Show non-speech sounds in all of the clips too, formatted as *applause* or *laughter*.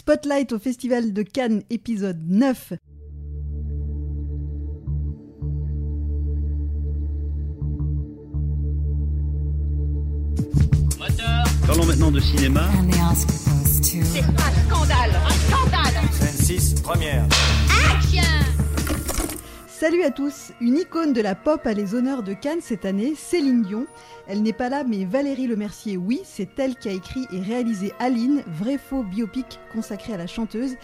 Spotlight au Festival de Cannes, épisode 9. Parlons maintenant de cinéma. C'est un scandale, un scandale Scène 6, première. Action Salut à tous Une icône de la pop a les honneurs de Cannes cette année, Céline Dion. Elle n'est pas là, mais Valérie Lemercier, oui, c'est elle qui a écrit et réalisé Aline, vrai faux biopic consacré à la chanteuse.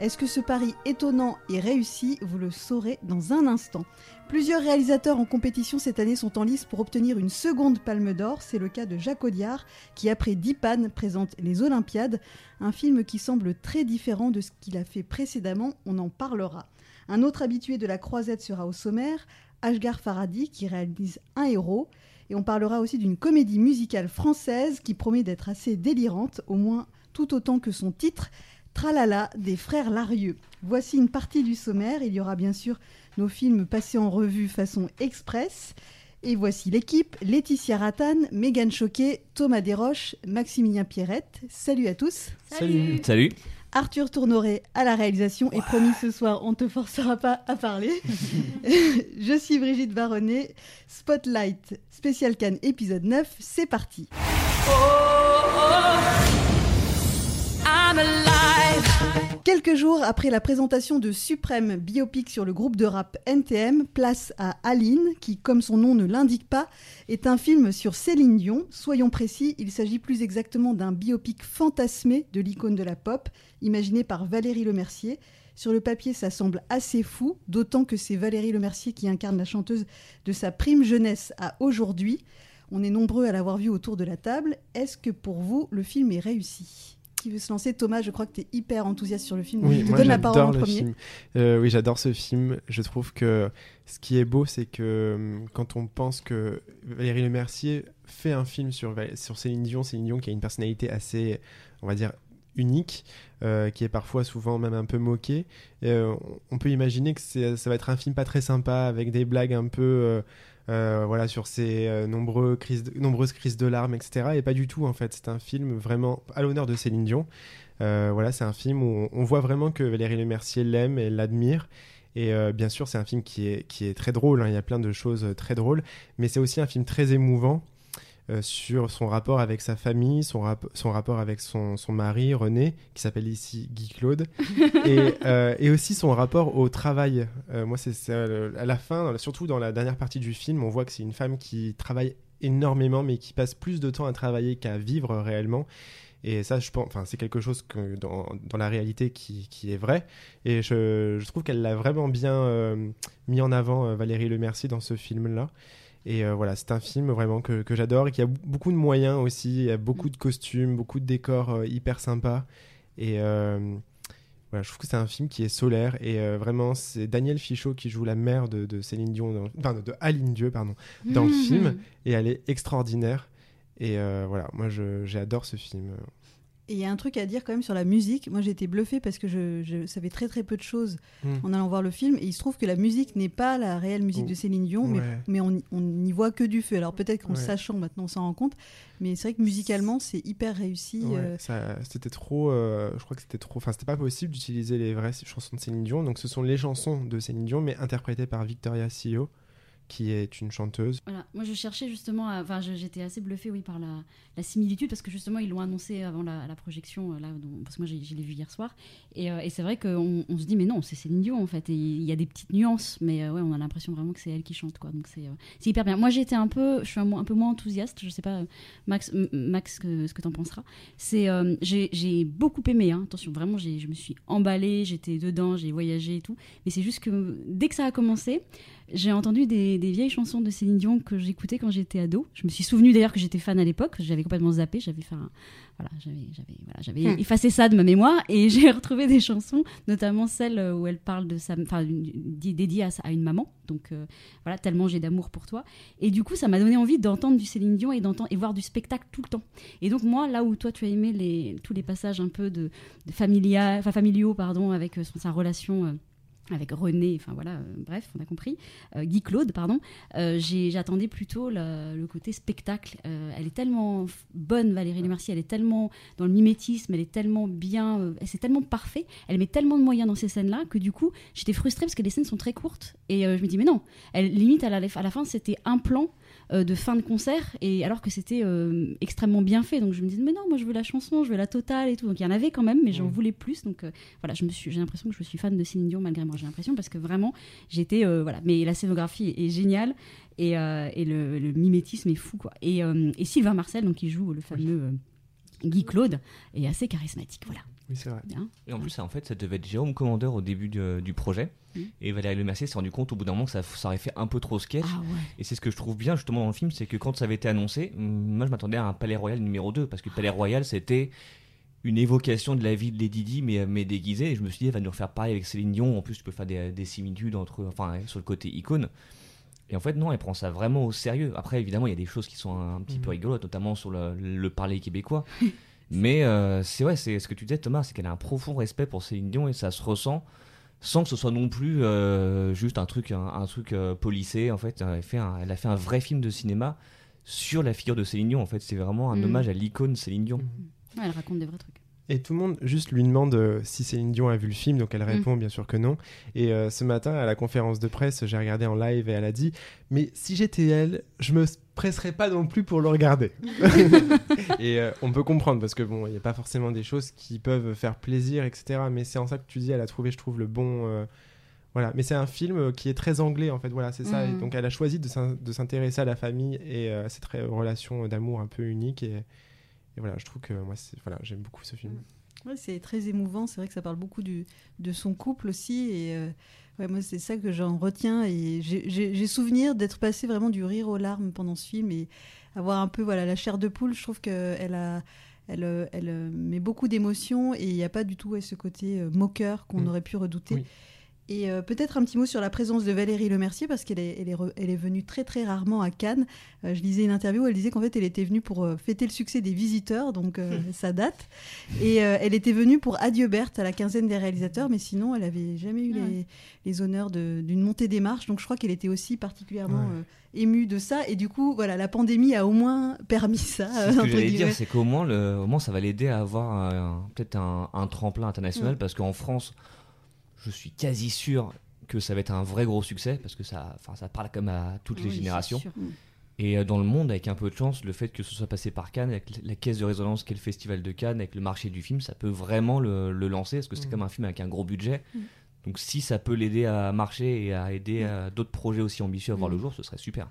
Est-ce que ce pari étonnant et réussi Vous le saurez dans un instant. Plusieurs réalisateurs en compétition cette année sont en lice pour obtenir une seconde palme d'or. C'est le cas de Jacques Audiard, qui après Dipan présente Les Olympiades, un film qui semble très différent de ce qu'il a fait précédemment. On en parlera. Un autre habitué de la croisette sera au sommaire, Ashgar Faradi, qui réalise Un héros. Et on parlera aussi d'une comédie musicale française qui promet d'être assez délirante, au moins tout autant que son titre, Tralala des frères Larieux. Voici une partie du sommaire. Il y aura bien sûr nos films passés en revue façon express. Et voici l'équipe Laetitia Rattan, Megan Choquet, Thomas Desroches, Maximilien Pierrette. Salut à tous. Salut. Salut. Arthur Tournoré à la réalisation. Et promis ce soir, on ne te forcera pas à parler. *laughs* Je suis Brigitte Baronnet. Spotlight, spécial Cannes, épisode 9. C'est parti. Quelques jours après la présentation de Suprême biopic sur le groupe de rap NTM, place à Aline, qui, comme son nom ne l'indique pas, est un film sur Céline Dion. Soyons précis, il s'agit plus exactement d'un biopic fantasmé de l'icône de la pop, imaginé par Valérie Lemercier. Sur le papier, ça semble assez fou, d'autant que c'est Valérie Lemercier qui incarne la chanteuse de sa prime jeunesse à aujourd'hui. On est nombreux à l'avoir vu autour de la table. Est-ce que pour vous, le film est réussi? Qui veut se lancer Thomas, je crois que tu es hyper enthousiaste sur le film. Oui, je te moi donne la parole en le premier. film. Euh, oui, j'adore ce film. Je trouve que ce qui est beau, c'est que hum, quand on pense que Valérie Lemercier fait un film sur, sur Céline Dion, Céline Dion qui a une personnalité assez, on va dire, unique, euh, qui est parfois souvent même un peu moquée, euh, on- peut imaginer que ça va être un film pas très sympa, avec des blagues un peu... euh, voilà sur ses euh, de- nombreuses crises de larmes etc et pas du tout en fait c'est un film vraiment à l'honneur de Céline Dion euh, voilà, c'est un film où on, voit vraiment que Valérie Lemercier l'aime et l'admire. Et bien sûr, c'est un film qui est, qui est très drôle. hein, Il y a plein de choses très drôles. Mais c'est aussi un film très émouvant sur son rapport avec sa famille, son, rap- son rapport avec son, son mari, René, qui s'appelle ici Guy Claude. *laughs* et, euh, et aussi son rapport au travail. Euh, moi, c'est à la fin, surtout dans la dernière partie du film, on voit que c'est une femme qui travaille énormément, mais qui passe plus de temps à travailler qu'à vivre réellement. Et ça, je pense, enfin, c'est quelque chose que dans, dans la réalité qui, qui est vrai. Et je, je trouve qu'elle l'a vraiment bien euh, mis en avant, euh, Valérie Lemercier, dans ce film-là. Et euh, voilà, c'est un film vraiment que, que j'adore et qui a beaucoup de moyens aussi. Il y a beaucoup de costumes, beaucoup de décors euh, hyper sympas. Et euh, voilà, je trouve que c'est un film qui est solaire. Et vraiment, c'est Daniel Fichot qui joue la mère de, de Céline Dion, dans- enfin de Aline Dieu, pardon, dans le film. Et elle est extraordinaire. Et voilà, moi j'adore ce film. Et il y a un truc à dire quand même sur la musique. Moi, j'ai été bluffée parce que je, je savais très très peu de choses Mm. en allant voir le film. Et il se trouve que la musique n'est pas la réelle musique Oh. de Céline Dion, mais, Ouais. mais on, on n'y voit que du feu. Alors peut-être qu'en Ouais. sachant maintenant, on s'en rend compte. Mais c'est vrai que musicalement, c'est hyper réussi. Ouais, euh, ça- c'était trop. euh, je crois que c'était trop. Enfin, c'était pas possible d'utiliser les vraies chansons de Céline Dion. Donc, ce sont les chansons de Céline Dion, mais interprétées par Victoria Sio, qui est une chanteuse. Voilà, moi je cherchais justement, enfin j'étais assez bluffée oui par la, similitude parce que justement ils l'ont annoncé avant la, projection euh, là, parce que moi je l'ai vu hier soir et, euh, et c'est vrai qu'on on se dit mais non c'est Céline Dion en fait et il y a des petites nuances mais euh, ouais on a l'impression vraiment que c'est elle qui chante quoi donc c'est euh, hyper bien. Moi j'étais un peu, je suis un, peu moins enthousiaste, je sais pas euh, Max, Max que- ce que t'en penseras. C'est j'ai j'ai beaucoup aimé, hein. attention vraiment je me suis emballée, j'étais dedans, j'ai voyagé et tout, mais c'est juste que dès que ça a commencé j'ai entendu des, des vieilles chansons de Céline Dion que j'écoutais quand j'étais ado. Je me suis souvenu d'ailleurs que j'étais fan à l'époque. J'avais complètement zappé. J'avais fait un- voilà, j'avais, j'avais, voilà, j'avais Hmm. effacé ça de ma mémoire et *laughs* j'ai retrouvé des chansons, notamment celle où elle parle de sa, enfin, dédiée à, une maman. Donc euh, voilà, tellement j'ai d'amour pour toi. Et du coup, ça m'a donné envie d'entendre du Céline Dion et d'entendre et voir du spectacle tout le temps. Et donc moi, là où toi tu as aimé les, tous les passages un peu de, de familia, enfin, familiaux, pardon, avec euh, son- sa relation. euh, avec René, enfin voilà, euh, bref, on a compris, euh, Guy Claude, pardon, euh, j'attendais plutôt le côté spectacle. Elle est tellement bonne, Valérie Lemercier, elle est tellement dans le mimétisme, elle est tellement bien, c'est tellement parfait, elle met tellement de moyens dans ces scènes-là que du coup, j'étais frustrée parce que les scènes sont très courtes. Et je me dis, mais non, elle, limite à la, à la fin, c'était un plan euh, de fin de concert et alors que c'était euh, extrêmement bien fait. Donc je me disais mais non moi je veux la chanson je veux la totale et tout. Donc il y en avait quand même mais j'en voulais plus. Donc euh, voilà je me suis j'ai l'impression que je suis fan de Céline Dion malgré moi j'ai l'impression parce que vraiment j'étais euh, voilà. Mais la scénographie est, géniale et, euh, et le, le mimétisme est fou quoi. Et, euh, et Sylvain Marcel donc qui joue le fameux euh, Guy Claude est assez charismatique voilà. Oui, c'est vrai. bien. Et en plus, ça, en fait, ça devait être Jérôme Commandeur au début du, du projet. Et Valérie Lemercier s'est rendu compte au bout d'un moment que ça, ça aurait fait un peu trop sketch. ah ouais Et c'est ce que je trouve bien justement dans le film, c'est que quand ça avait été annoncé, moi je m'attendais à un Palais Royal numéro 2, parce que Palais Royal c'était une évocation de la vie de Lady Di, mais, mais déguisée. Et je me suis dit, elle va nous refaire pareil avec Céline Dion. En plus, tu peux faire des, des similitudes entre, enfin, sur le côté icône. Et en fait, non, elle prend ça vraiment au sérieux. Après, évidemment, il y a des choses qui sont un, petit peu Mhm. rigolotes, notamment sur le, le parler québécois. *laughs* mais euh, c'est ouais, c'est ce que tu disais, Thomas, c'est qu'elle a un profond respect pour Céline Dion et ça se ressent sans que ce soit non plus euh, juste un truc, un, un truc euh, policé. En fait, elle a, fait un, elle a fait un vrai film de cinéma sur la figure de Céline Dion. En fait, c'est vraiment un Mhm. hommage à l'icône Céline Dion. Ouais, elle raconte des vrais trucs Et tout le monde juste lui demande euh, si Céline Dion a vu le film, donc elle répond bien sûr que non. Et euh, ce matin, à la conférence de presse, j'ai regardé en live et elle a dit Mais si j'étais elle, je me presserais pas non plus pour le regarder. *laughs* et euh, on peut comprendre parce que bon, il n'y a pas forcément des choses qui peuvent faire plaisir, etc. Mais c'est en ça que tu dis, elle a trouvé, je trouve, le bon. Voilà, mais c'est un film qui est très anglais en fait, voilà, c'est ça. Et Mhm. donc elle a choisi de s'in- de s'intéresser à la famille et à cette relation d'amour un peu unique. Et, et voilà, je trouve que moi, voilà, j'aime beaucoup ce film. Ouais, c'est très émouvant. C'est vrai que ça parle beaucoup du, de son couple aussi. Et euh, ouais, moi, c'est ça que j'en retiens. Et j'ai- souvenir d'être passé vraiment du rire aux larmes pendant ce film et avoir un peu voilà, la chair de poule. Je trouve qu'elle a. Elle, euh, elle euh, met beaucoup d'émotions et il n'y a pas du tout ouais, ce côté moqueur qu'on Mm. aurait pu redouter. Oui. Et euh, peut-être un petit mot sur la présence de Valérie Lemercier parce qu'elle est, elle est, elle est venue très très rarement à Cannes. Euh, je lisais une interview où elle disait qu'en fait elle était venue pour euh, fêter le succès des visiteurs, donc euh, *laughs* ça date. Et elle était venue pour Adieu Berthe à la quinzaine des réalisateurs, mais sinon elle avait jamais eu Ah les, les honneurs de- d'une montée des marches. Donc je crois qu'elle était aussi particulièrement Ouais. émue de ça. Et du coup, voilà, la pandémie a au moins permis ça. Ce que j'allais dire, c'est qu'au moins, le, au moins, ça va l'aider à avoir peut-être un, un tremplin international, Mm. parce qu'en France, je suis quasi sûr que ça va être un vrai gros succès, parce que ça, enfin, ça parle comme à toutes les Oui, générations. Et euh, dans le monde, avec un peu de chance, le fait que ce soit passé par Cannes, avec la caisse de résonance qu'est le festival de Cannes, avec le marché du film, ça peut vraiment le, le lancer, parce que c'est Mm. comme un film avec un gros budget. Mm. Donc si ça peut l'aider à marcher et à aider euh, d'autres projets aussi ambitieux à voir Mm. le jour, ce serait super.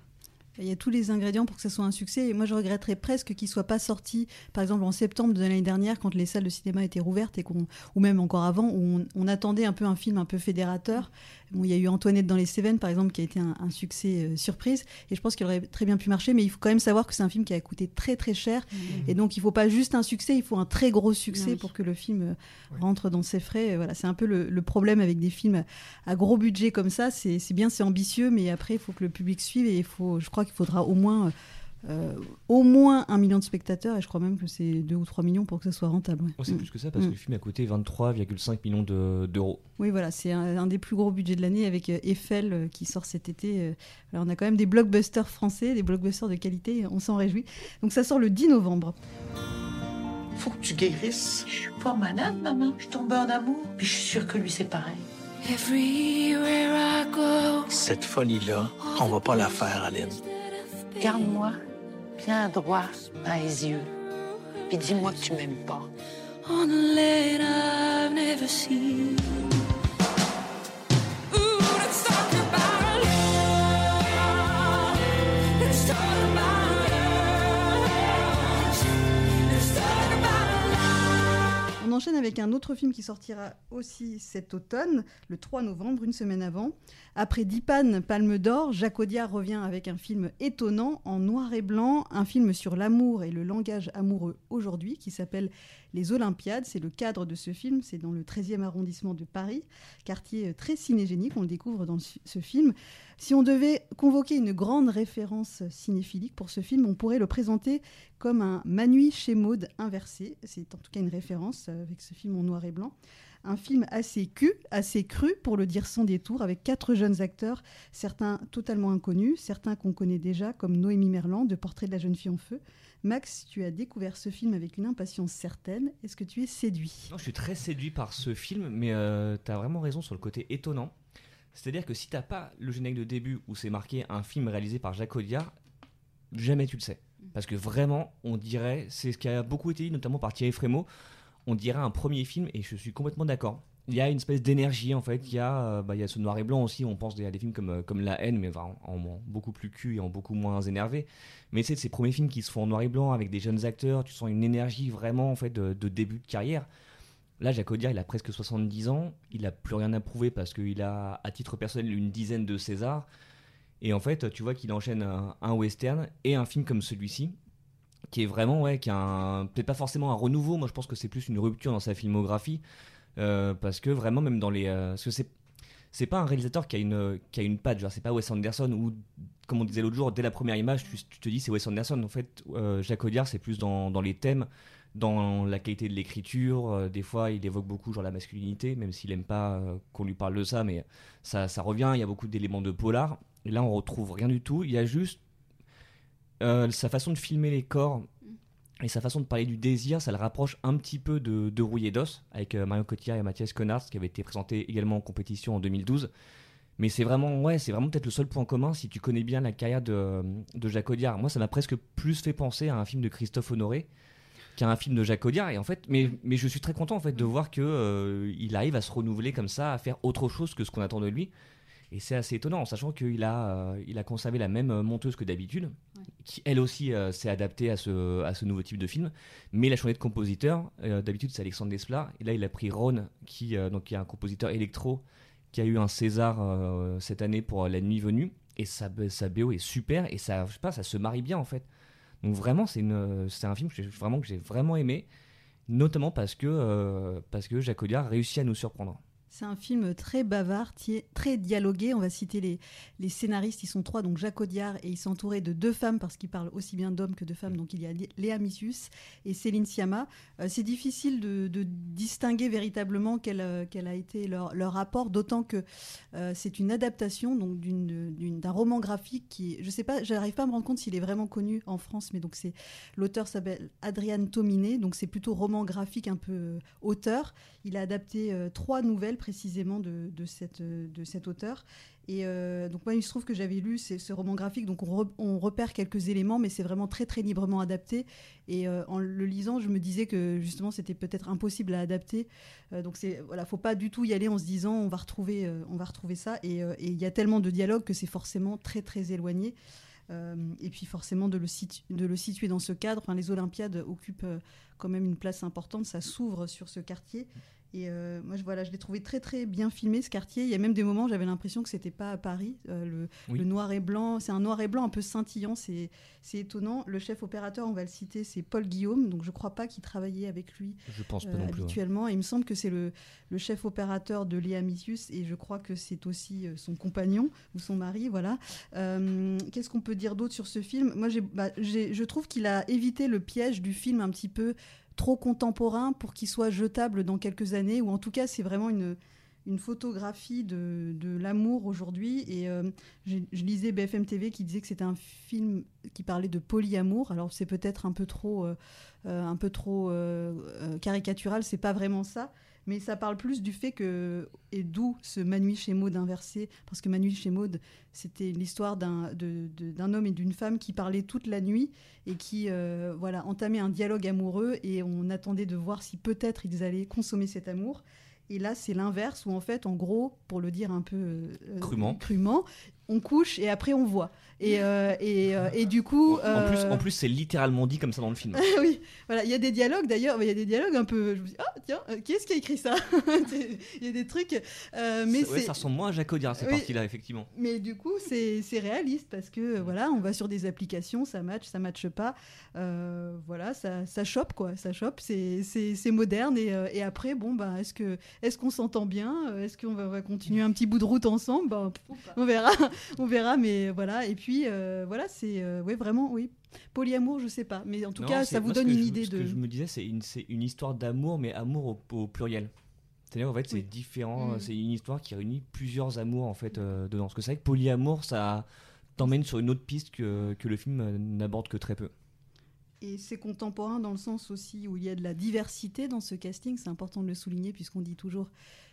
Il y a tous les ingrédients pour que ça soit un succès. Et moi, je regretterais presque qu'il soit pas sorti, par exemple, en septembre de l'année dernière, quand les salles de cinéma étaient rouvertes, et qu'on, ou même encore avant, où on, on attendait un peu un film un peu fédérateur. Bon, il y a eu Antoinette dans les Cévennes, par exemple, qui a été un, un succès euh, surprise. Et je pense qu'il aurait très bien pu marcher, mais il faut quand même savoir que c'est un film qui a coûté très très cher. Et donc, il faut pas juste un succès, il faut un très gros succès oui. pour que le film euh, rentre dans ses frais. Voilà, c'est un peu le, le problème avec des films à gros budget comme ça. C'est c'est bien, c'est ambitieux, mais après, il faut que le public suive et il faut, je crois qu'il faudra au moins, euh, au moins un million de spectateurs. Et je crois même que c'est 2 ou 3 millions pour que ça soit rentable. ouais. Oh, c'est Mm. plus que ça, parce Mm. que le film a coûté 23,5 millions de- d'euros. Oui, voilà, c'est un, un des plus gros budgets de l'année avec euh, Eiffel euh, qui sort cet été. Alors, on a quand même des blockbusters français, des blockbusters de qualité, on s'en réjouit. Donc ça sort le 10 novembre. Faut que tu guérisses. Je suis pas malade, maman. Je tombe en amour. Puis je suis sûre que lui, c'est pareil. Everywhere I go, Cette folie-là, on va pas la faire, Aline. Regarde-moi bien droit dans les yeux. Puis dis-moi que tu m'aimes pas. on On enchaîne avec un autre film qui sortira aussi cet automne, le 3 novembre, une semaine avant. Après Dipan, Palme d'Or, Jacques Audiard revient avec un film étonnant en noir et blanc, un film sur l'amour et le langage amoureux aujourd'hui qui s'appelle Les Olympiades. C'est le cadre de ce film, c'est dans le 13e arrondissement de Paris, quartier très cinégénique, on le découvre dans ce film. Si on devait convoquer une grande référence cinéphilique pour ce film, on pourrait le présenter comme un Manui chez Maud inversé. C'est en tout cas une référence euh, avec ce film en noir et blanc. Un film assez cu, assez cru, pour le dire sans détour, avec quatre jeunes acteurs, certains totalement inconnus, certains qu'on connaît déjà, comme Noémie Merlan, de Portrait de la jeune fille en feu. Max, tu as découvert ce film avec une impatience certaine. Est-ce que tu es séduit? Non, je suis très séduit par ce film, mais tu as vraiment raison sur le côté étonnant. C'est-à-dire que si t'as pas le générique de début où c'est marqué un film réalisé par Jacques Audiard, jamais tu le sais. Parce que vraiment, on dirait, c'est ce qui a beaucoup été dit, notamment par Thierry Frémaux, on dirait un premier film, et je suis complètement d'accord. Il y a une espèce d'énergie en fait, il y, a, euh, bah, il y a ce noir et blanc aussi, on pense à des films comme, euh, comme La haine, mais en, en, beaucoup plus cul et en beaucoup moins énervé. Mais c'est ces premiers films qui se font en noir et blanc avec des jeunes acteurs, tu sens une énergie vraiment en fait de, début de carrière. Là, Jacques Audiard, il a presque 70 ans, il n'a plus rien à prouver parce qu'il a, à titre personnel, une dizaine de Césars. Et en fait, tu vois qu'il enchaîne un, western et un film comme celui-ci, qui est vraiment, ouais, qui peut-être pas forcément un renouveau. Moi, je pense que c'est plus une rupture dans sa filmographie, euh, parce que vraiment, même dans les, euh, parce que c'est c'est pas un réalisateur qui a une qui a une patte. Genre, c'est pas Wes Anderson ou comme on disait l'autre jour, dès la première image, tu, te dis c'est Wes Anderson. En fait, euh, Jacques Audiard, c'est plus dans, dans, les thèmes, dans la qualité de l'écriture. des fois, il évoque beaucoup genre la masculinité, même s'il aime pas qu'on lui parle de ça, mais ça, revient. Il y a beaucoup d'éléments de polar. Là, on retrouve rien du tout. Il y a juste euh, sa façon de filmer les corps et sa façon de parler du désir, ça le rapproche un petit peu de, de Rouillé d'os avec euh, Marion Cotillard et Mathias Connard, qui avait été présenté également en compétition en 2012. Mais c'est vraiment, ouais, c'est vraiment peut-être le seul point commun si tu connais bien la carrière de Jacques Audiard. Moi, ça m'a presque plus fait penser à un film de Christophe Honoré qu'à un film de Jacques Audiard. Et en fait, mais, mais je suis très content en fait de voir que euh, il arrive à se renouveler comme ça, à faire autre chose que ce qu'on attend de lui. Et c'est assez étonnant, en sachant qu'il a, euh, il a conservé la même euh, monteuse que d'habitude, qui elle aussi euh, s'est adaptée à ce, à ce nouveau type de film. Mais il a changé de compositeur. d'habitude, c'est Alexandre Desplat. Et là, il a pris Ron, qui, donc, qui est un compositeur électro, qui a eu un César cette année pour La Nuit Venue. Et sa, sa BO est super. Et ça, je sais pas, ça se marie bien, en fait. Donc vraiment, c'est, c'est un film que j'ai, vraiment, aimé. Notamment parce que, parce que Jacques Audiard réussit à nous surprendre. C'est un film très bavard, très dialogué. On va citer les, scénaristes, ils sont trois, donc Jacques Audiard, et il s'entourait de deux femmes parce qu'il parle aussi bien d'hommes que de femmes. Donc il y a Léa Missius et Céline Sciamma. Euh, c'est difficile de, distinguer véritablement quel, euh, a été leur, rapport, d'autant que euh, c'est une adaptation donc d'un roman graphique qui, je sais pas, j'arrive pas à me rendre compte s'il est vraiment connu en France, mais donc l'auteur s'appelle Adrian Tominé, donc c'est plutôt roman graphique un peu auteur. Il a adapté trois nouvelles précisément de, cette, cet auteur. Et euh, donc moi, il se trouve que j'avais lu ce roman graphique, donc on, repère quelques éléments, mais c'est vraiment très très librement adapté. Et euh, en le lisant, je me disais que justement, c'était peut-être impossible à adapter. Euh, donc c'est voilà, faut pas du tout y aller en se disant on va retrouver, on va retrouver ça. Et il y a tellement de dialogues que c'est forcément très très éloigné. et puis forcément de le, de le situer dans ce cadre. Enfin, les Olympiades occupent quand même une place importante. Ça s'ouvre sur ce quartier. Et euh, moi, je, voilà, je l'ai trouvé très très bien filmé ce quartier. Il y a même des moments, j'avais l'impression que c'était pas à Paris. Euh, le, noir et blanc, c'est un noir et blanc un peu scintillant, c'est étonnant. Le chef opérateur, on va le citer, c'est Paul Guillaume. Donc je crois pas qu'il travaillait avec lui je pense pas euh, non plus, habituellement. il me semble que c'est le, le, chef opérateur de Léa Missius et je crois que c'est aussi son compagnon ou son mari. Voilà. Qu'est-ce qu'on peut dire d'autre sur ce film? Moi, bah, je trouve qu'il a évité le piège du film un petit peu trop contemporain pour qu'il soit jetable dans quelques années, ou en tout cas c'est vraiment une, une photographie de, de l'amour aujourd'hui. Et euh, je, lisais BFM TV qui disait que c'était un film qui parlait de polyamour. Alors c'est peut-être un peu trop, euh, euh, un peu trop caricatural, c'est pas vraiment ça mais ça parle plus du fait que, et d'où ce Manu chez Maud inversé, parce que Manu chez Maud, c'était l'histoire d'un homme et d'une femme qui parlaient toute la nuit et qui euh, voilà, entamaient un dialogue amoureux et on attendait de voir si peut-être ils allaient consommer cet amour. Et là, c'est l'inverse, où en fait, en gros, pour le dire un peu euh, crûment. crûment, on couche et après on voit. Et, euh, et, euh, et, du coup. En plus, en plus c'est littéralement dit comme ça dans le film. *laughs* oui, voilà, il y a des dialogues d'ailleurs, il y a des dialogues un peu. Je me dis, ah tiens, qui est-ce qui a écrit ça *laughs* Il y a des trucs. mais ça, ça ressemble moins à Jacques Audiard, cette partie-là, effectivement. Mais du coup, c'est réaliste parce que voilà, on va sur des applications, ça match, ça matche pas. voilà, ça, ça chope quoi, ça chope, c'est moderne. Et, et, après, bon, bah, est-ce qu'on est qu'on s'entend bien Est-ce qu'on va, va, continuer un petit bout de route ensemble bah, On verra. On verra, mais voilà. Et puis, euh, voilà, c'est euh, ouais, vraiment, oui. Polyamour, je sais pas. Mais en tout Non, cas, ça vous ce donne une je- idée ce de. que je me disais, c'est une, c'est une histoire d'amour, mais amour au, au pluriel. C'est-à-dire, en fait, c'est Oui. différent. Mm. C'est une histoire qui réunit plusieurs amours, en fait, euh, dedans. Parce que c'est vrai que polyamour, ça t'emmène sur une autre piste que, que le film euh, n'aborde que très peu. Et c'est contemporain dans le sens aussi où il y a de la diversité dans ce casting. C'est important de le souligner puisqu'on dit toujours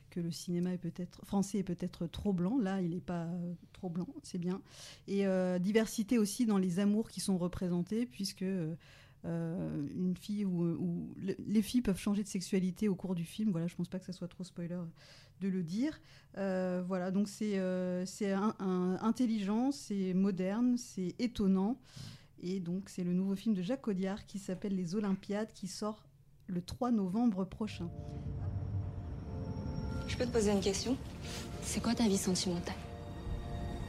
que le cinéma est peut-être français est peut-être trop blanc. Là, il n'est pas euh, trop blanc, c'est bien. Et euh, diversité aussi dans les amours qui sont représentés puisque euh, une fille ou, ou le- les filles peuvent changer de sexualité au cours du film. Voilà, je pense pas que ça soit trop spoiler de le dire. Voilà, donc c'est c'est intelligent, c'est moderne, c'est étonnant. Et donc, c'est le nouveau film de Jacques Audiard qui s'appelle Les Olympiades qui sort le 3 novembre prochain. Je peux te poser une question? C'est quoi ta vie sentimentale?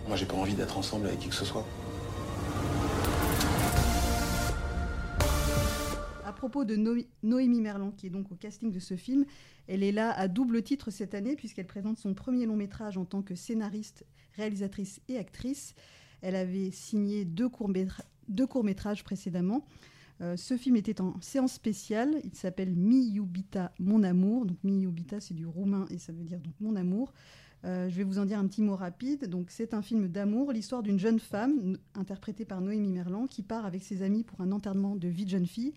Moi, j'ai pas envie d'être ensemble avec qui que ce soit. À propos de No- Noémie Merlan, qui est donc au casting de ce film, elle est là à double titre cette année puisqu'elle présente son premier long métrage en tant que scénariste, réalisatrice et actrice. Elle avait signé deux deux courts-métrages précédemment. Euh, ce film était en séance spéciale. Il s'appelle Mi Yubita, mon amour. Donc Mi Yubita, c'est du roumain et ça veut dire donc mon amour. Euh, je vais vous en dire un petit mot rapide. Donc, c'est un film d'amour, l'histoire d'une jeune femme interprétée par Noémie Merlan qui part avec ses amis pour un enterrement de vie de jeune fille.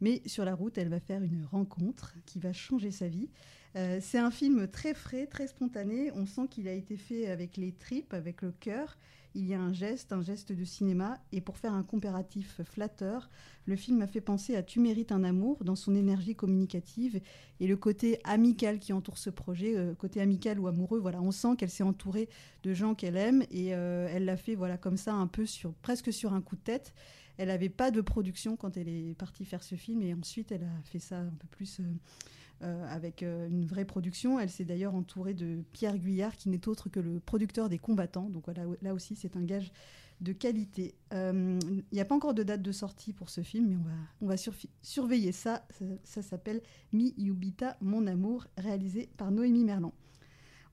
Mais sur la route, elle va faire une rencontre qui va changer sa vie. Euh, c'est un film très frais, très spontané. On sent qu'il a été fait avec les tripes, avec le cœur. Il y a un geste, un geste de cinéma. Et pour faire un comparatif flatteur, le film m'a fait penser à Tu mérites un amour dans son énergie communicative et le côté amical qui entoure ce projet, euh, côté amical ou amoureux. Voilà, on sent qu'elle s'est entourée de gens qu'elle aime et euh, elle l'a fait voilà comme ça un peu sur presque sur un coup de tête. Elle n'avait pas de production quand elle est partie faire ce film et ensuite elle a fait ça un peu plus euh, euh, avec euh, une vraie production. Elle s'est d'ailleurs entourée de Pierre Guyard qui n'est autre que le producteur des combattants. Donc là aussi c'est un gage de qualité. Euh, Il n'y a pas encore de date de sortie pour ce film, mais on va, surveiller ça. Ça, ça s'appelle Mi Yubita, mon amour, réalisé par Noémie Merlan.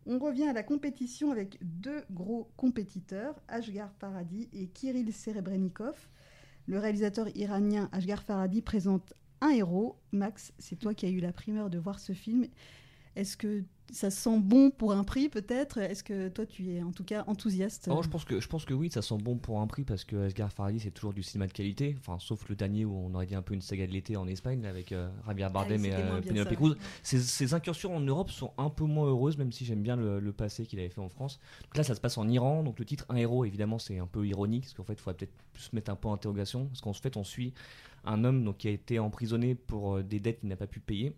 On revient à la compétition avec deux gros compétiteurs, Ashgar Farhadi et Kirill Serebrennikov. Le réalisateur iranien Ashgar Farhadi présente un héros. Max, c'est toi qui as eu la primeur de voir ce film. Est-ce que ça sent bon pour un prix peut-être? Est-ce que toi tu es en tout cas enthousiaste? Oh, je, pense que, je pense que oui, ça sent bon pour un prix parce que Asghar Farhadi c'est toujours du cinéma de qualité, enfin, sauf le dernier où on aurait dit un peu une saga de l'été en Espagne avec euh, Javier Bardem Ah oui, et euh, Penelope Cruz. ses incursions en Europe sont un peu moins heureuses, même si j'aime bien le, le passé qu'il avait fait en France. Donc là, ça se passe en Iran, donc le titre Un héros, évidemment, c'est un peu ironique parce qu'en fait, il faudrait peut-être plus mettre un point d'interrogation parce qu'en fait, on suit un homme donc, qui a été emprisonné pour euh, des dettes qu'il n'a pas pu payer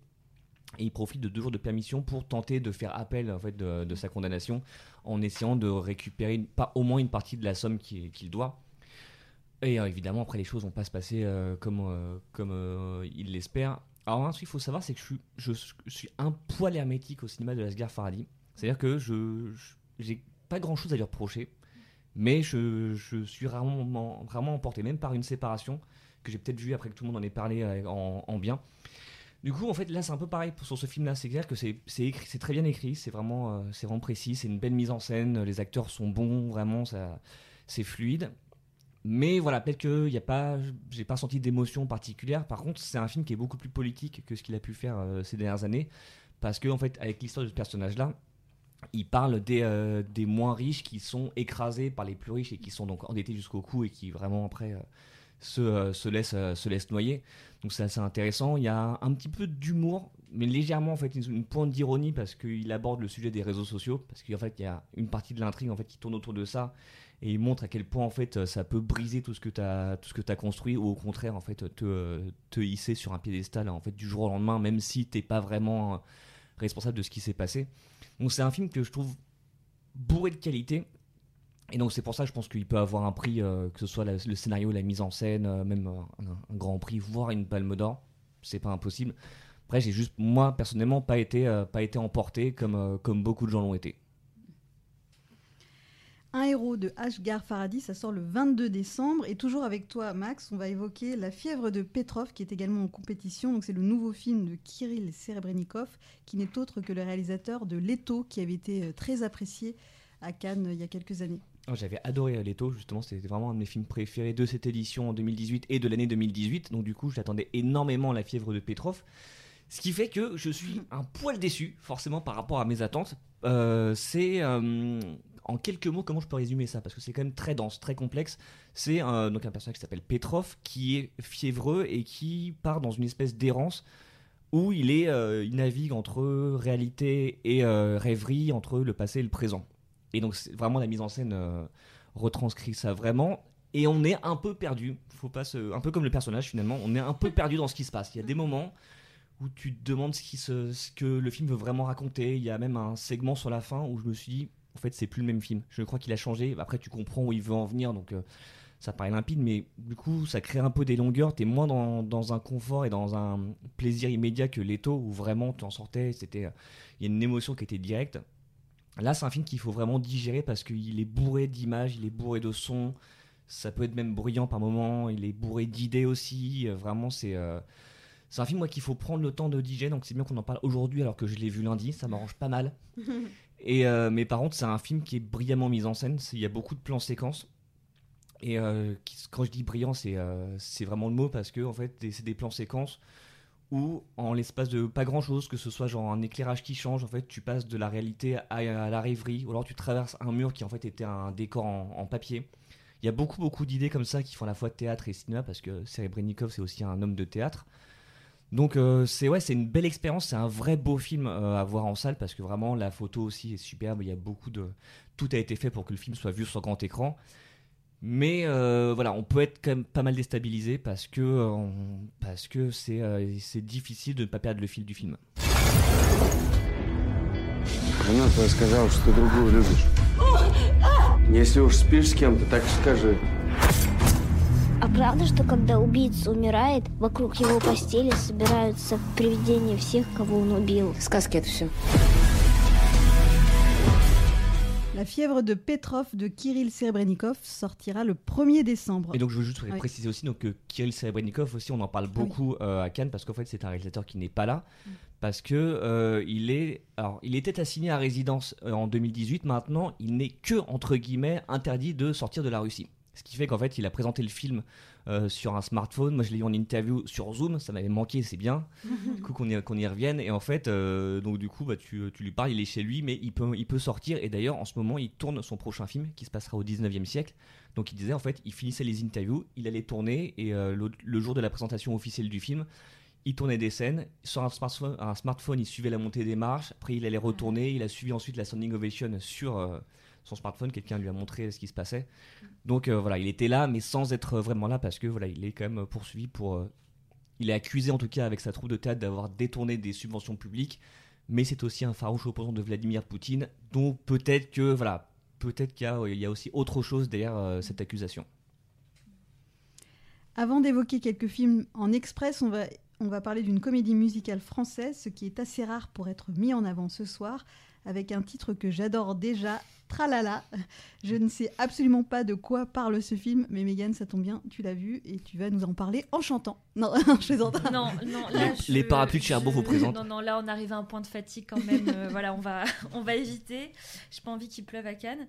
et il profite de deux jours de permission pour tenter de faire appel en fait de, sa condamnation en essayant de récupérer pas au moins une partie de la somme qu'il doit. Et euh, évidemment après les choses vont pas se passer euh, comme comme il l'espère. Alors truc qu'il faut savoir c'est que je suis je, suis un poil hermétique au cinéma de Asghar Farhadi. C'est-à-dire que je j'ai pas grand-chose à lui reprocher, mais je, je suis vraiment vraiment emporté même par une séparation que j'ai peut-être vu après que tout le monde en ait parlé euh, en, en bien. Du coup, en fait, là, c'est un peu pareil pour- sur ce film-là. C'est clair que c'est écrit- c'est très bien écrit, c'est vraiment, euh, c'est vraiment précis, c'est une belle mise en scène, les acteurs sont bons, vraiment, ça, c'est fluide. Mais voilà, peut-être que y a pas, j'ai pas senti d'émotion particulière. Par contre, c'est un film qui est beaucoup plus politique que ce qu'il a pu faire euh, ces dernières années, parce que en fait, avec l'histoire de ce personnage-là, il parle des, des moins riches qui sont écrasés par les plus riches et qui sont donc endettés jusqu'au cou et qui vraiment après se, euh, se, laissent, euh, se laissent noyer. Donc c'est assez intéressant. Il y a un petit peu d'humour, mais légèrement en fait une, pointe d'ironie parce qu'il aborde le sujet des réseaux sociaux, parce qu'en fait il y a une partie de l'intrigue en fait qui tourne autour de ça et il montre à quel point en fait ça peut briser tout ce que tu as construit ou au contraire en fait te, euh, te hisser sur un piédestal en fait du jour au lendemain même si t'es pas vraiment euh, responsable de ce qui s'est passé. Donc c'est un film que je trouve bourré de qualité. Et donc c'est pour ça que je pense qu'il peut avoir un prix, euh, que ce soit le scénario, la mise en scène, euh, même euh, un, grand prix, voire une palme d'or. C'est pas impossible. Après j'ai juste, moi personnellement, pas été, pas été emporté comme, comme beaucoup de gens l'ont été. Un héros de Ashgar Farhadi, ça sort le 22 décembre. Et toujours avec toi, Max, on va évoquer La fièvre de Petrov, qui est également en compétition. Donc, c'est le nouveau film de Kirill Serebrennikov, qui n'est autre que le réalisateur de Leto, qui avait été très apprécié à Cannes il y a quelques années. Oh, J'avais adoré Leto, justement, c'était vraiment un de mes films préférés de cette édition en 2018 et de l'année 2018. Donc, du coup, j'attendais énormément La fièvre de Petrov. Ce qui fait que je suis un poil déçu, forcément, par rapport à mes attentes. Euh, c'est. euh, en quelques mots, comment je peux résumer ça? Parce que c'est quand même très dense, très complexe. C'est donc un personnage qui s'appelle Petrov, qui est fiévreux et qui part dans une espèce d'errance où il, est, euh, il navigue entre réalité et rêverie, entre le passé et le présent. Et donc, vraiment la mise en scène euh, retranscrit ça vraiment. Et on est un peu perdu. Faut pas se... Un peu comme le personnage finalement. On est un peu perdu dans ce qui se passe. Il y a des moments où tu te demandes ce, que le film veut vraiment raconter. Il y a même un segment sur la fin où je me suis dit, en fait, c'est plus le même film. Je crois qu'il a changé. Après, tu comprends où il veut en venir. Donc, euh, ça paraît limpide. Mais du coup, ça crée un peu des longueurs. Tu es moins dans, dans un confort et dans un plaisir immédiat que Leto où vraiment tu en sortais. C'était... Il y a une émotion qui était directe. Là, c'est un film qu'il faut vraiment digérer parce qu'il est bourré d'images, il est bourré de sons. Ça peut être même bruyant par moments. Il est bourré d'idées aussi. Euh, Vraiment, c'est euh, c'est un film moi qu'il faut prendre le temps de digérer. Donc c'est bien qu'on en parle aujourd'hui alors que je l'ai vu lundi. Ça m'arrange pas mal. *laughs* Et euh, mais par contre, c'est un film qui est brillamment mis en scène. Il y a beaucoup de plans séquences. Et euh, qui- quand je dis brillant, c'est c'est vraiment le mot parce que en fait, c'est des plans séquences où en l'espace de pas grand chose, que ce soit genre un éclairage qui change, en fait, tu passes de la réalité à, la rêverie, ou alors tu traverses un mur qui en fait était un décor en, en papier. Il y a beaucoup beaucoup d'idées comme ça qui font à la fois théâtre et cinéma parce que Serebrennikov c'est aussi un homme de théâtre. Donc euh, c'est ouais, c'est une belle expérience, c'est un vrai beau film euh, à voir en salle parce que vraiment la photo aussi est superbe, il y a beaucoup de tout a été fait pour que le film soit vu sur grand écran. Mais euh, voilà, on peut être quand même pas mal déstabilisé parce que euh, on- parce que c'est euh, c'est difficile de ne pas perdre le fil du film. Жена твоя сказала, что ты другую любишь. Если уж спишь с кем-то, так и скажи. А правда, что когда убийца умирает, вокруг его постели собираются привидения всех, кого он убил? Сказки это все. La fièvre de Petrov de Kirill Serebrennikov sortira le 1er décembre. Et donc je veux juste Ah oui. préciser aussi donc, que Kirill Serebrennikov aussi on en parle beaucoup euh, à Cannes parce qu'en fait c'est un réalisateur qui n'est pas là parce que euh, il est alors il était assigné à résidence euh, en 2018 maintenant il n'est que entre guillemets interdit de sortir de la Russie. Ce qui fait qu'en fait, il a présenté le film euh, sur un smartphone. Moi, je l'ai eu en interview sur Zoom. Ça m'avait manqué, c'est bien. *laughs* du coup, qu'on y, revienne. Et en fait, euh, donc du coup, bah, tu, tu lui parles, il est chez lui, mais il peut, il peut sortir. Et d'ailleurs, en ce moment, il tourne son prochain film qui se passera au 19e siècle. Donc, il disait, en fait, il finissait les interviews, il allait tourner. Et euh, le, le jour de la présentation officielle du film, il tournait des scènes. Sur un smartphone, un smartphone, il suivait la montée des marches. Après, il allait retourner. Il a suivi ensuite la standing ovation sur euh, son smartphone. Quelqu'un lui a montré ce qui se passait. Donc euh, voilà, il était là, mais sans être vraiment là parce que voilà, il est quand même poursuivi pour. euh, il est accusé en tout cas avec sa troupe de théâtre d'avoir détourné des subventions publiques. Mais c'est aussi un farouche opposant de Vladimir Poutine. Donc peut-être que voilà, peut-être qu'il y, y a aussi autre chose derrière euh, cette accusation. Avant d'évoquer quelques films en express, on va, on va parler d'une comédie musicale française, ce qui est assez rare pour être mis en avant ce soir, avec un titre que j'adore déjà, Tralala. Je ne sais absolument pas de quoi parle ce film, mais Megan, ça tombe bien, tu l'as vu et tu vas nous en parler en chantant. Non, *laughs* je plaisante. Non, non, là, Les- je- les parapluies de Cherbourg vous présentent. Non, non, là, on arrive à un point de fatigue quand même. euh, voilà, on va, *laughs* on va éviter. J'ai pas envie qu'il pleuve à Cannes.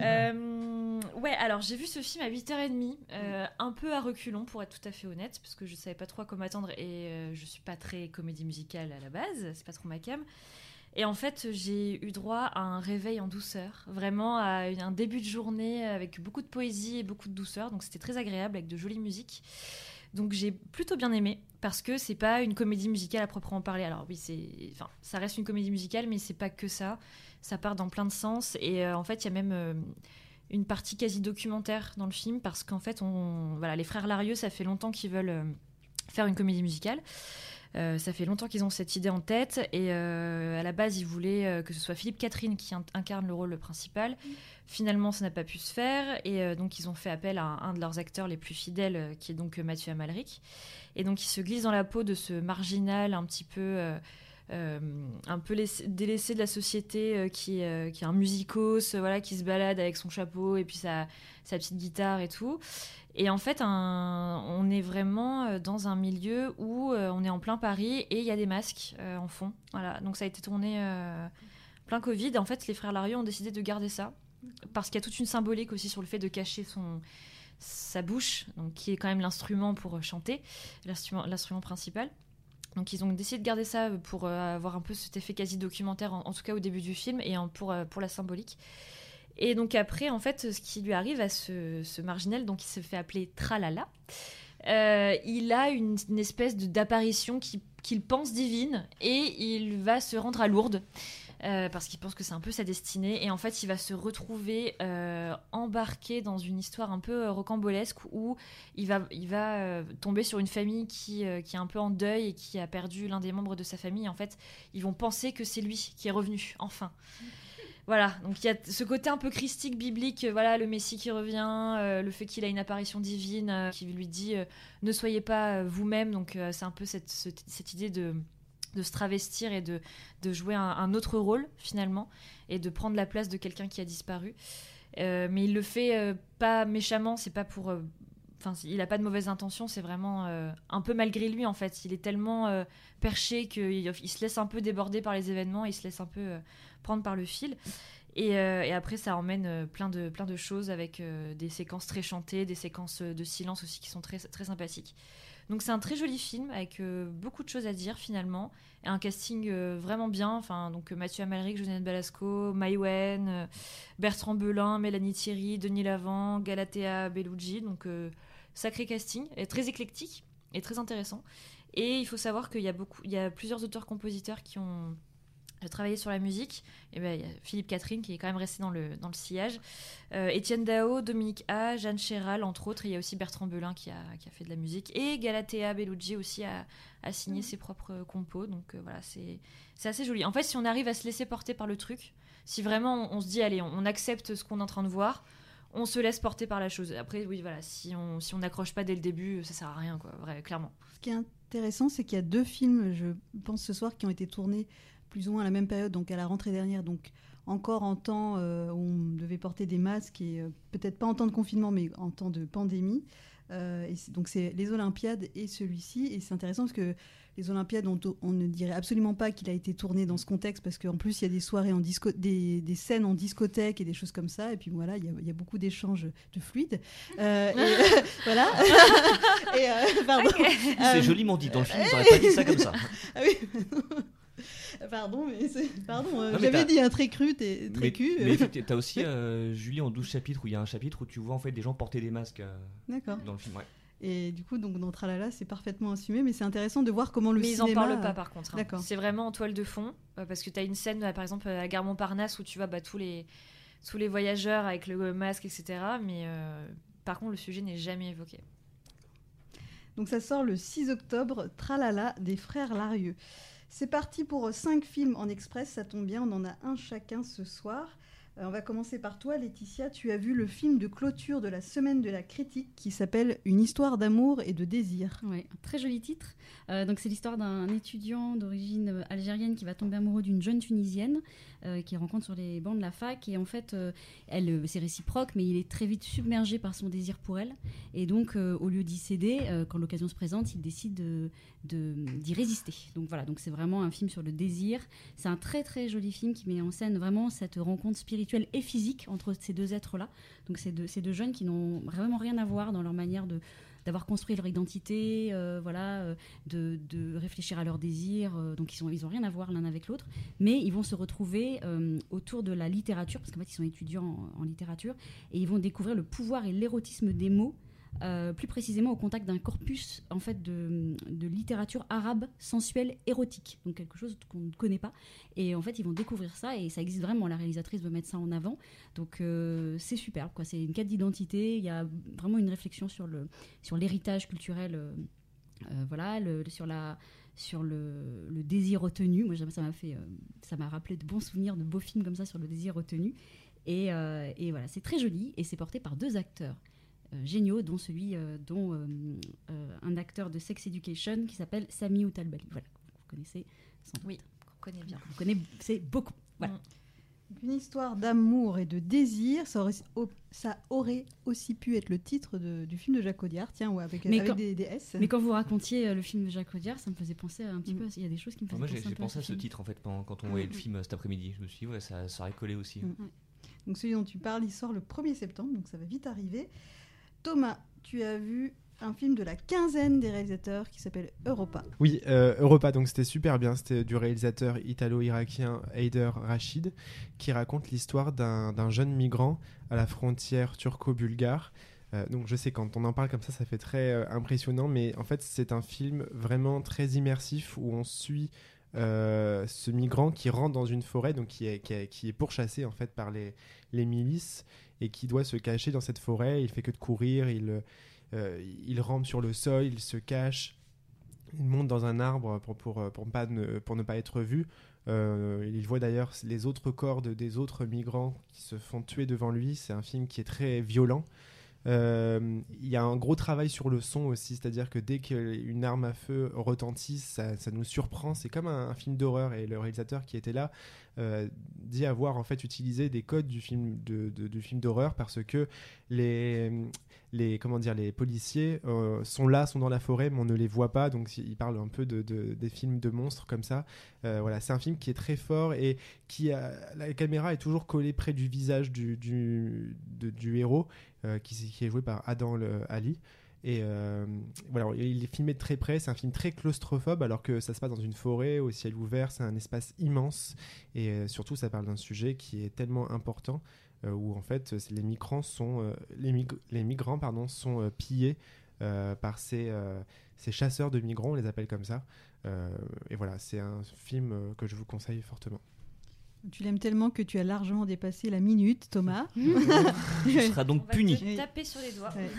Euh, ouais, alors j'ai vu ce film à 8h30, euh, un peu à reculons pour être tout à fait honnête, parce que je savais pas trop à quoi m'attendre et euh, je suis pas très comédie musicale à la base, c'est pas trop ma cam. Et en fait, j'ai eu droit à un réveil en douceur, vraiment à un début de journée avec beaucoup de poésie et beaucoup de douceur. Donc c'était très agréable avec de jolies musiques. Donc j'ai plutôt bien aimé parce que c'est pas une comédie musicale à proprement parler. Alors oui, c'est, enfin, ça reste une comédie musicale, mais c'est pas que ça. Ça part dans plein de sens et euh, en fait, il y a même euh, une partie quasi documentaire dans le film parce qu'en fait, voilà, les frères Larieux, ça fait longtemps qu'ils veulent euh, faire une comédie musicale. Euh, ça fait longtemps qu'ils ont cette idée en tête et euh, à la base ils voulaient euh, que ce soit Philippe Catherine qui in- incarne le rôle principal. Finalement ça n'a pas pu se faire et donc ils ont fait appel à un, de leurs acteurs les plus fidèles qui est donc Mathieu Amalric. Et donc il se glisse dans la peau de ce marginal un petit peu... euh, un peu laissé- délaissé de la société euh, qui, euh, qui est un musicos, voilà, qui se balade avec son chapeau et puis sa, petite guitare et tout. Et en fait, on est vraiment dans un milieu où on est en plein Paris et il y a des masques en fond. Voilà. Donc ça a été tourné plein Covid. En fait, les frères Larieux ont décidé de garder ça. parce qu'il y a toute une symbolique aussi sur le fait de cacher son sa bouche, donc qui est quand même l'instrument pour chanter, l'instrument principal. Donc ils ont décidé de garder ça pour euh, avoir un peu cet effet quasi documentaire, en, tout cas au début du film, et pour, euh, pour la symbolique. Et donc après, en fait, ce qui lui arrive à ce, ce marginal, donc il se fait appeler Tralala, euh, il a une, espèce d'apparition qui- qu'il pense divine, et il va se rendre à Lourdes. Euh, parce qu'il pense que c'est un peu sa destinée et en fait il va se retrouver euh, embarqué dans une histoire un peu euh, rocambolesque où il va, il va tomber sur une famille qui, qui est un peu en deuil et qui a perdu l'un des membres de sa famille. En fait, ils vont penser que c'est lui qui est revenu, enfin. Voilà, donc il y a ce côté un peu christique, biblique, voilà, le Messie qui revient, le fait qu'il a une apparition divine qui lui dit ne soyez pas vous-même, donc c'est un peu cette, cette idée de, de se travestir et de, de jouer un, autre rôle finalement et de prendre la place de quelqu'un qui a disparu. Euh, mais il le fait euh, pas méchamment, c'est pas pour. euh, Enfin, il a pas de mauvaise intention, c'est vraiment un peu malgré lui en fait. Il est tellement perché qu'il il se laisse un peu déborder par les événements, il se laisse un peu prendre par le fil. Et, après, ça emmène plein, de, plein de choses avec des séquences très chantées, des séquences de silence aussi qui sont très, très sympathiques. Donc c'est un très joli film avec euh, beaucoup de choses à dire finalement et un casting euh, vraiment bien. Enfin donc euh, Mathieu Amalric, Jonathan Balasco, Maïwen, Bertrand Belin, Mélanie Thierry, Denis Lavant, Galatea Bellucci. Donc sacré casting très éclectique et très intéressant. Et il faut savoir qu'il y a beaucoup, il y a plusieurs auteurs-compositeurs qui ont euh, travaillé sur la musique. Et ben, il y a Philippe Catherine qui est quand même resté dans le, dans le sillage. Euh, Étienne Dao, Dominique A, Jeanne Chéral, entre autres. Et il y a aussi Bertrand Belin qui a, qui a fait de la musique. Et Galatea Bellucci aussi a, a signé ses propres compos. Donc euh, voilà, c'est assez joli. En fait, si on arrive à se laisser porter par le truc, si vraiment on, on se dit, allez, on, on accepte ce qu'on est en train de voir, on se laisse porter par la chose. Après, oui, voilà, si on si on n'accroche pas dès le début, ça sert à rien, quoi, vrai, clairement. Ce qui est intéressant, c'est qu'il y a deux films, je pense ce soir, qui ont été tournés plus ou moins à la même période, donc à la rentrée dernière, donc encore en temps euh, où on devait porter des masques et euh, peut-être pas en temps de confinement, mais en temps de pandémie. Euh, et donc c'est les Olympiades et celui-ci, et c'est intéressant parce que les Olympiades, on, on ne dirait absolument pas qu'il a été tourné dans ce contexte parce qu'en plus il y a des soirées en disco, des, des scènes en discothèque et des choses comme ça, et puis voilà, il y a, il y a beaucoup d'échanges de fluides. Euh, et, *laughs* voilà. *laughs* et, euh, pardon. C'est Euh, joliment dit dans le film, t'aurais pas dit ça comme ça. *laughs* ah oui, *laughs* pardon, mais c'est- pardon, euh, mais j'avais t'as- dit un très cru, t'es très Mais, cul. mais effectivement, t'as aussi *laughs* euh, Julie en 12 chapitres où il y a un chapitre où tu vois en fait des gens porter des masques euh, D'accord. dans le film. Ouais. Et du coup, donc dans Tralala, c'est parfaitement assumé, mais c'est intéressant de voir comment le Mais ils en cinéma. parlent pas par contre. hein. C'est vraiment en toile de fond euh, parce que tu as une scène euh, par exemple à la gare Montparnasse où tu vois bah, tous les tous les voyageurs avec le masque etc. Mais euh, par contre le sujet n'est jamais évoqué. Donc ça sort le 6 octobre, Tralala des frères Larieux. C'est parti pour 5 films en express, ça tombe bien, on en a un chacun ce soir. Euh, on va commencer par toi, Laetitia. Tu as vu le film de clôture de la semaine de la critique qui s'appelle Une histoire d'amour et de désir. Oui, très joli titre. Euh, donc c'est l'histoire d'un étudiant d'origine euh, algérienne qui va tomber amoureux d'une jeune tunisienne euh, qu'il rencontre sur les bancs de la fac et en fait elle c'est réciproque mais il est très vite submergé par son désir pour elle et donc au lieu d'y céder quand l'occasion se présente il décide de de- d'y résister. Donc voilà, donc c'est vraiment un film sur le désir. C'est un très très joli film qui met en scène vraiment cette rencontre spirituelle et physique entre ces deux êtres-là. Donc ces deux, jeunes qui n'ont vraiment rien à voir dans leur manière de d'avoir construit leur identité, euh, voilà, euh, de, de réfléchir à leurs désirs. euh, donc ils ont ils rien à voir l'un avec l'autre, mais ils vont se retrouver autour de la littérature parce qu'en fait ils sont étudiants en, en littérature et ils vont découvrir le pouvoir et l'érotisme des mots. Euh, plus précisément au contact d'un corpus en fait de, littérature arabe sensuelle érotique. Donc quelque chose qu'on ne connaît pas. Et en fait ils vont découvrir ça et ça existe vraiment. La réalisatrice veut mettre ça en avant. Donc euh, c'est superbe quoi. C'est une quête d'identité. Il y a vraiment une réflexion sur le sur l'héritage culturel euh, voilà sur la sur le, désir retenu. Moi ça m'a fait ça m'a rappelé de bons souvenirs de beaux films comme ça sur le désir retenu. Et, et voilà c'est très joli et c'est porté par deux acteurs géniaux, dont celui euh, dont euh, euh, un acteur de Sex Education qui s'appelle Sami Outalbali. Voilà, vous connaissez sans doute. Oui, qu'on connaît bien. Vous connaissez beaucoup. Voilà. Une histoire d'amour et de désir, ça aurait, au- ça aurait aussi pu être le titre de- du film de Jacques Audiard, tiens, ouais, avec, Mais avec quand- des, des S. Mais quand vous racontiez euh, le film de Jacques Audiard, ça me faisait penser un petit peu. Il y a des choses qui me faisaient Moi j'ai penser un j'ai pensé à ce film. titre en fait pendant- quand on voyait le Mm. film euh, cet après-midi. Je me suis dit, ouais, ça, ça aurait collé aussi. Mm. Donc celui dont tu parles, il sort le 1er septembre, donc ça va vite arriver. Thomas, tu as vu un film de la quinzaine des réalisateurs qui s'appelle Europa. Oui, euh, Europa, donc c'était super bien. C'était du réalisateur italo-irakien Haider Rachid qui raconte l'histoire d'un jeune migrant à la frontière turco-bulgare. Euh, donc je sais quand on en parle comme ça, ça fait très euh, impressionnant, mais en fait c'est un film vraiment très immersif où on suit ce migrant qui rentre dans une forêt, donc qui est, qui est, qui est pourchassé en fait par les, les, milices et qui doit se cacher dans cette forêt. Il fait que de courir, il, euh, il rampe sur le sol, il se cache, il monte dans un arbre pour, pour, pour, pas ne, pour ne pas être vu. Euh, il voit d'ailleurs les autres corps de, des autres migrants qui se font tuer devant lui. C'est un film qui est très violent. Euh, il y a un gros travail sur le son aussi, c'est-à-dire que dès qu'une arme à feu retentit, ça, nous surprend. C'est comme un, film d'horreur et le réalisateur qui était là euh, dit avoir en fait utilisé des codes du film de, film d'horreur parce que les les comment dire les policiers euh, sont là sont dans la forêt mais on ne les voit pas. Donc ils parlent un peu de, de des films de monstres comme ça. Voilà c'est un film qui est très fort et qui la caméra est toujours collée près du visage du du, héros qui, qui, est joué par Adam Ali et euh, voilà, il est filmé de très près. C'est un film très claustrophobe, alors que ça se passe dans une forêt au ciel ouvert. C'est un espace immense. Et euh, surtout, ça parle d'un sujet qui est tellement important euh, où en fait, les migrants sont, euh, les, mig les, migrants pardon, sont euh, pillés par ces, ces, chasseurs de migrants, on les appelle comme ça. et voilà, c'est un film que je vous conseille fortement. Tu l'aimes tellement que tu as largement dépassé la minute, Thomas. *laughs* tu seras donc puni. taper sur les doigts. Ouais.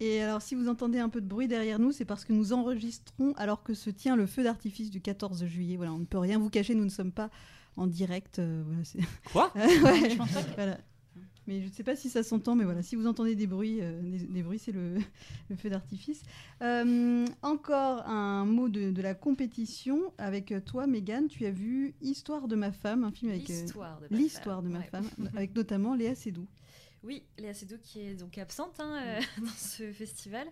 Et alors, si vous entendez un peu de bruit derrière nous, c'est parce que nous enregistrons alors que se tient le feu d'artifice du 14 juillet. Voilà, on ne peut rien vous cacher, nous ne sommes pas en direct. Euh, voilà, Quoi? *laughs* Ouais, voilà. Mais je ne sais pas si ça s'entend, mais voilà, si vous entendez des bruits, euh, des, des, bruits, c'est le, *laughs* le, feu d'artifice. Euh, encore un mot de, de, la compétition avec toi, Megan. Tu as vu Histoire de ma femme, un film avec l'histoire de ma femme, de ma ouais. femme *laughs* avec notamment Léa Seydoux. Oui, Léa Seydoux qui est donc absente hein, euh, *laughs* dans ce festival.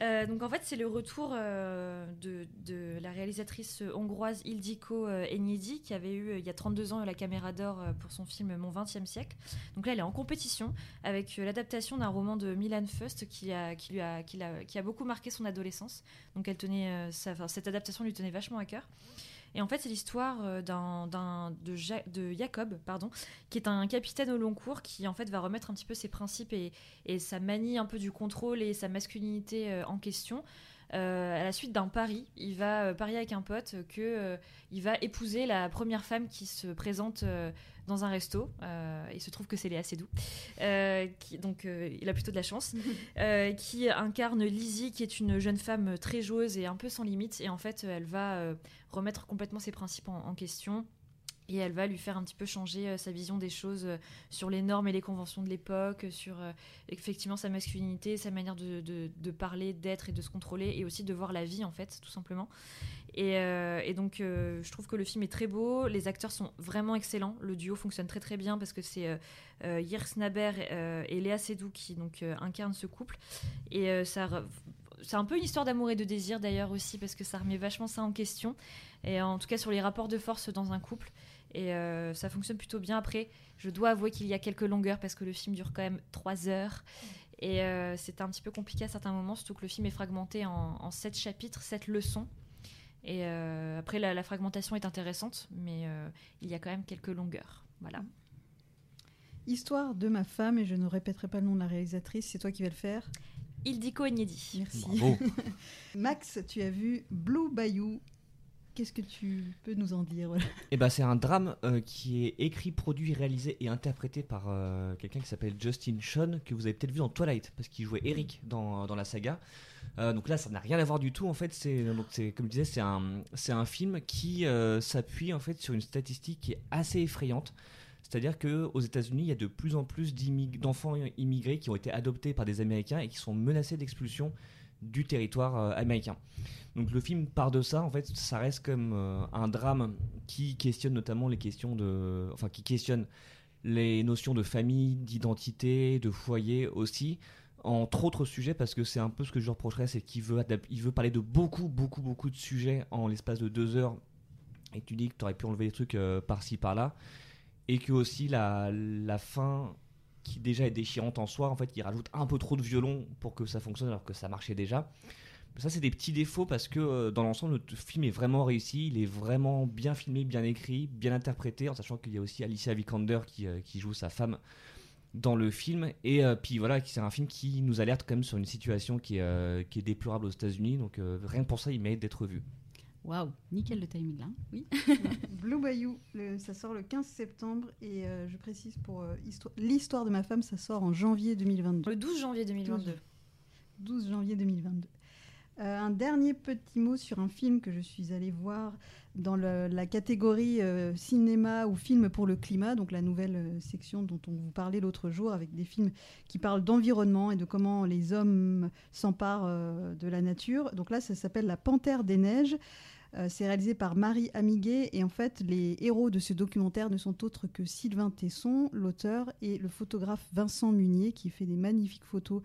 Euh, donc en fait, c'est le retour euh, de, de, la réalisatrice hongroise Ildiko Enyedi qui avait eu il y a 32 ans la caméra d'or pour son film Mon 20e siècle. Donc là, elle est en compétition avec l'adaptation d'un roman de Milan Fust qui a, qui, lui a, qui, a, qui a beaucoup marqué son adolescence. Donc elle tenait, sa, enfin, cette adaptation lui tenait vachement à cœur. Et en fait, c'est l'histoire d'un, de, ja de, Jacob, pardon, qui est un capitaine au long cours qui en fait va remettre un petit peu ses principes et, et sa manie un peu du contrôle et sa masculinité euh, en question. Euh, à la suite d'un pari, il va euh, parier avec un pote que euh, il va épouser la première femme qui se présente dans un resto. il se trouve que c'est Léa Seydoux, qui, donc il a plutôt de la chance, *laughs* qui incarne Lizzie, qui est une jeune femme très joueuse et un peu sans limite. Et en fait, elle va remettre complètement ses principes en, en question et elle va lui faire un petit peu changer euh, sa vision des choses euh, sur les normes et les conventions de l'époque, sur euh, effectivement sa masculinité, sa manière de, parler, d'être et de se contrôler, et aussi de voir la vie en fait, tout simplement. Et, donc je trouve que le film est très beau, les acteurs sont vraiment excellents, le duo fonctionne très très bien parce que c'est euh, Yirs Naber et Léa Seydoux qui donc incarnent ce couple, et ça c'est un peu une histoire d'amour et de désir d'ailleurs aussi parce que ça remet vachement ça en question. Et en tout cas sur les rapports de force dans un couple et euh, ça fonctionne plutôt bien. Après, je dois avouer qu'il y a quelques longueurs parce que le film dure quand même 3 heures. Et euh, c'était un petit peu compliqué à certains moments, surtout que le film est fragmenté en, en 7 chapitres, 7 leçons. Et euh, après, la, la, fragmentation est intéressante, mais euh, il y a quand même quelques longueurs. Voilà. Histoire de ma femme, et je ne répéterai pas le nom de la réalisatrice, c'est toi qui vas le faire. Ildiko Enyedi. Merci. *laughs* Max, tu as vu Blue Bayou Qu'est-ce que tu peux nous en dire. Eh ben, c'est un drame euh, qui est écrit, produit, réalisé et interprété par euh, quelqu'un qui s'appelle Justin Sean, que vous avez peut-être vu dans Twilight, parce qu'il jouait Eric dans, dans la saga. Euh, donc là, ça n'a rien à voir du tout. En fait, c'est comme je disais, c'est un c'est un film qui s'appuie en fait sur une statistique qui est assez effrayante. C'est-à-dire que aux États-Unis, il y a de plus en plus d'enfants immigrés qui ont été adoptés par des Américains et qui sont menacés d'expulsion du territoire euh, américain. Donc le film part de ça, en fait, ça reste comme euh, un drame qui questionne notamment les questions de, enfin qui questionne les notions de famille, d'identité, de foyer aussi, entre autres sujets, parce que c'est un peu ce que je reprocherais, c'est qu'il veut, il veut parler de beaucoup, beaucoup, beaucoup de sujets en l'espace de deux heures, et tu dis que tu aurais pu enlever des trucs euh, par-ci, par-là. et que aussi la, la fin qui déjà est déchirante en soi, en fait, il rajoute un peu trop de violon pour que ça fonctionne alors que ça marchait déjà. Ça, c'est des petits défauts parce que euh, dans l'ensemble, le film est vraiment réussi. Il est vraiment bien filmé, bien écrit, bien interprété, en sachant qu'il y a aussi Alicia Vikander qui, euh, qui joue sa femme dans le film. Et euh, puis voilà, c'est un film qui nous alerte quand même sur une situation qui est, qui est déplorable aux États-Unis. Donc rien que pour ça, il mérite d'être vu. Waouh, nickel le timing là. Oui. *laughs* Blue Bayou, le- ça sort le 15 septembre et euh, je précise pour euh, histoire- l'histoire de ma femme, ça sort en janvier 2022. Le 12 janvier 2022. 12 janvier 2022. Euh, un dernier petit mot sur un film que je suis allée voir dans le- la catégorie euh, cinéma ou film pour le climat, donc la nouvelle section dont on vous parlait l'autre jour, avec des films qui parlent d'environnement et de comment les hommes s'emparent euh, de la nature. Donc là, ça s'appelle La Panthère des Neiges. Euh, c'est réalisé par Marie Amiguet et en fait les héros de ce documentaire ne sont autres que Sylvain Tesson, l'auteur, et le photographe Vincent Munier qui fait des magnifiques photos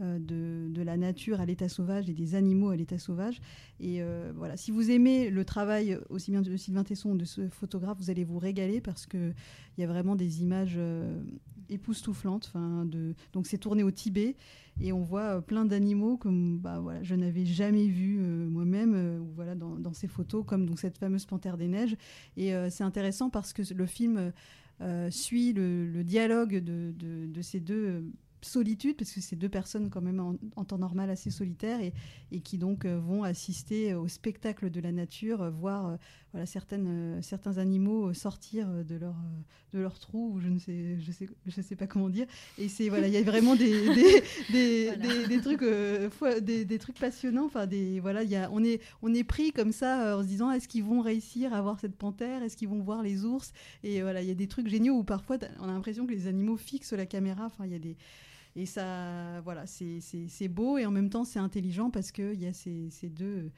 de, de la nature à l'état sauvage et des animaux à l'état sauvage. Et euh, voilà, si vous aimez le travail aussi bien de Sylvain Tesson de ce photographe, vous allez vous régaler parce que il y a vraiment des images euh, époustouflantes. De... Donc c'est tourné au Tibet et on voit euh, plein d'animaux comme bah, voilà, je n'avais jamais vu euh, moi-même euh, voilà, dans, ces photos, comme donc, cette fameuse panthère des neiges. Et euh, c'est intéressant parce que le film euh, suit le, dialogue de ces deux solitudes, parce que c'est deux personnes quand même en, en temps normal assez solitaires et, et qui donc euh, vont assister au spectacle de la nature, euh, voir euh, voilà, certaines, certains animaux sortir de leur, de leur trou, ou je ne sais, je sais, je sais pas comment dire. Et c'est voilà, il y a vraiment des, *laughs* des, des, trucs, euh, des, trucs passionnants. Enfin, des voilà, il y a, on est, on est pris comme ça en se disant est-ce qu'ils vont réussir à voir cette panthère, est-ce qu'ils vont voir les ours? Et voilà, il y a des trucs géniaux où parfois on a l'impression que les animaux fixent la caméra. Enfin, il y a des et ça, voilà, c'est- beau et en même temps c'est intelligent parce qu'il y a ces, ces deux,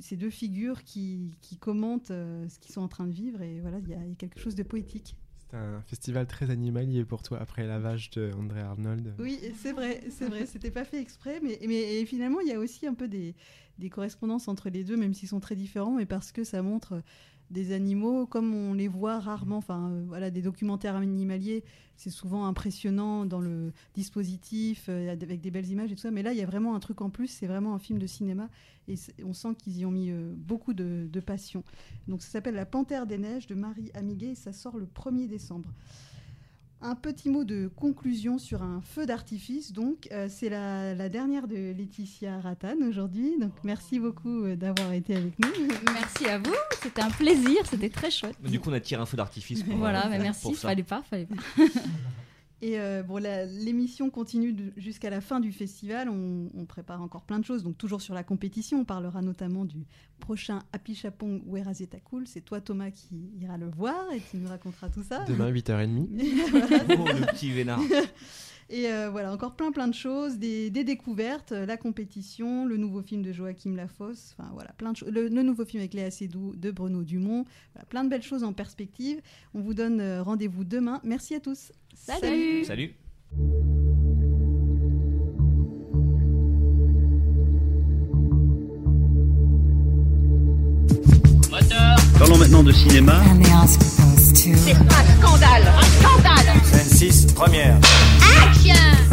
ces deux figures qui, qui commentent euh, ce qu'ils sont en train de vivre et voilà, il y, a il y a quelque chose de poétique. C'est un festival très animalier pour toi après la vache de André Arnold. Oui, c'est vrai, c'est vrai, c'était pas fait exprès, mais, mais finalement il y a aussi un peu des, des correspondances entre les deux, même s'ils sont très différents, mais parce que ça montre des animaux comme on les voit rarement. Enfin, euh, voilà, des documentaires animaliers, c'est souvent impressionnant dans le dispositif, euh, avec des belles images et tout ça. Mais là, il y a vraiment un truc en plus. C'est vraiment un film de cinéma et on sent qu'ils y ont mis euh, beaucoup de, de passion. Donc, ça s'appelle La Panthère des Neiges de Marie Amiguet et ça sort le 1er décembre. Un petit mot de conclusion sur un feu d'artifice. Donc, euh, c'est la, la dernière de Laetitia Rattan aujourd'hui. Donc, merci beaucoup euh, d'avoir été avec nous. *laughs* Merci à vous, c'était un plaisir, c'était très chouette. Du coup, on a tiré un feu d'artifice. pour, Voilà, euh, mais merci, pour ça. fallait pas, fallait pas. *laughs* Et euh, bon, l'émission continue jusqu'à la fin du festival. On, on prépare encore plein de choses. Donc, toujours sur la compétition, on parlera notamment du prochain Happy Chapong Werazeta Cool. C'est toi, Thomas, qui ira le voir et tu nous raconteras tout ça. Demain, 8h30. *laughs* Voilà. Oh, le petit vénard. *laughs* Et euh, voilà, encore plein plein de choses, des, des découvertes, euh, la compétition, le nouveau film de Joachim Lafosse, enfin voilà, plein de choses. Le, le nouveau film avec Léa Seydoux de Bruno Dumont, voilà, plein de belles choses en perspective. On vous donne euh, rendez-vous demain. Merci à tous. Salut. Salut. Parlons maintenant de cinéma. C'est un scandale Un scandale 6, première. Action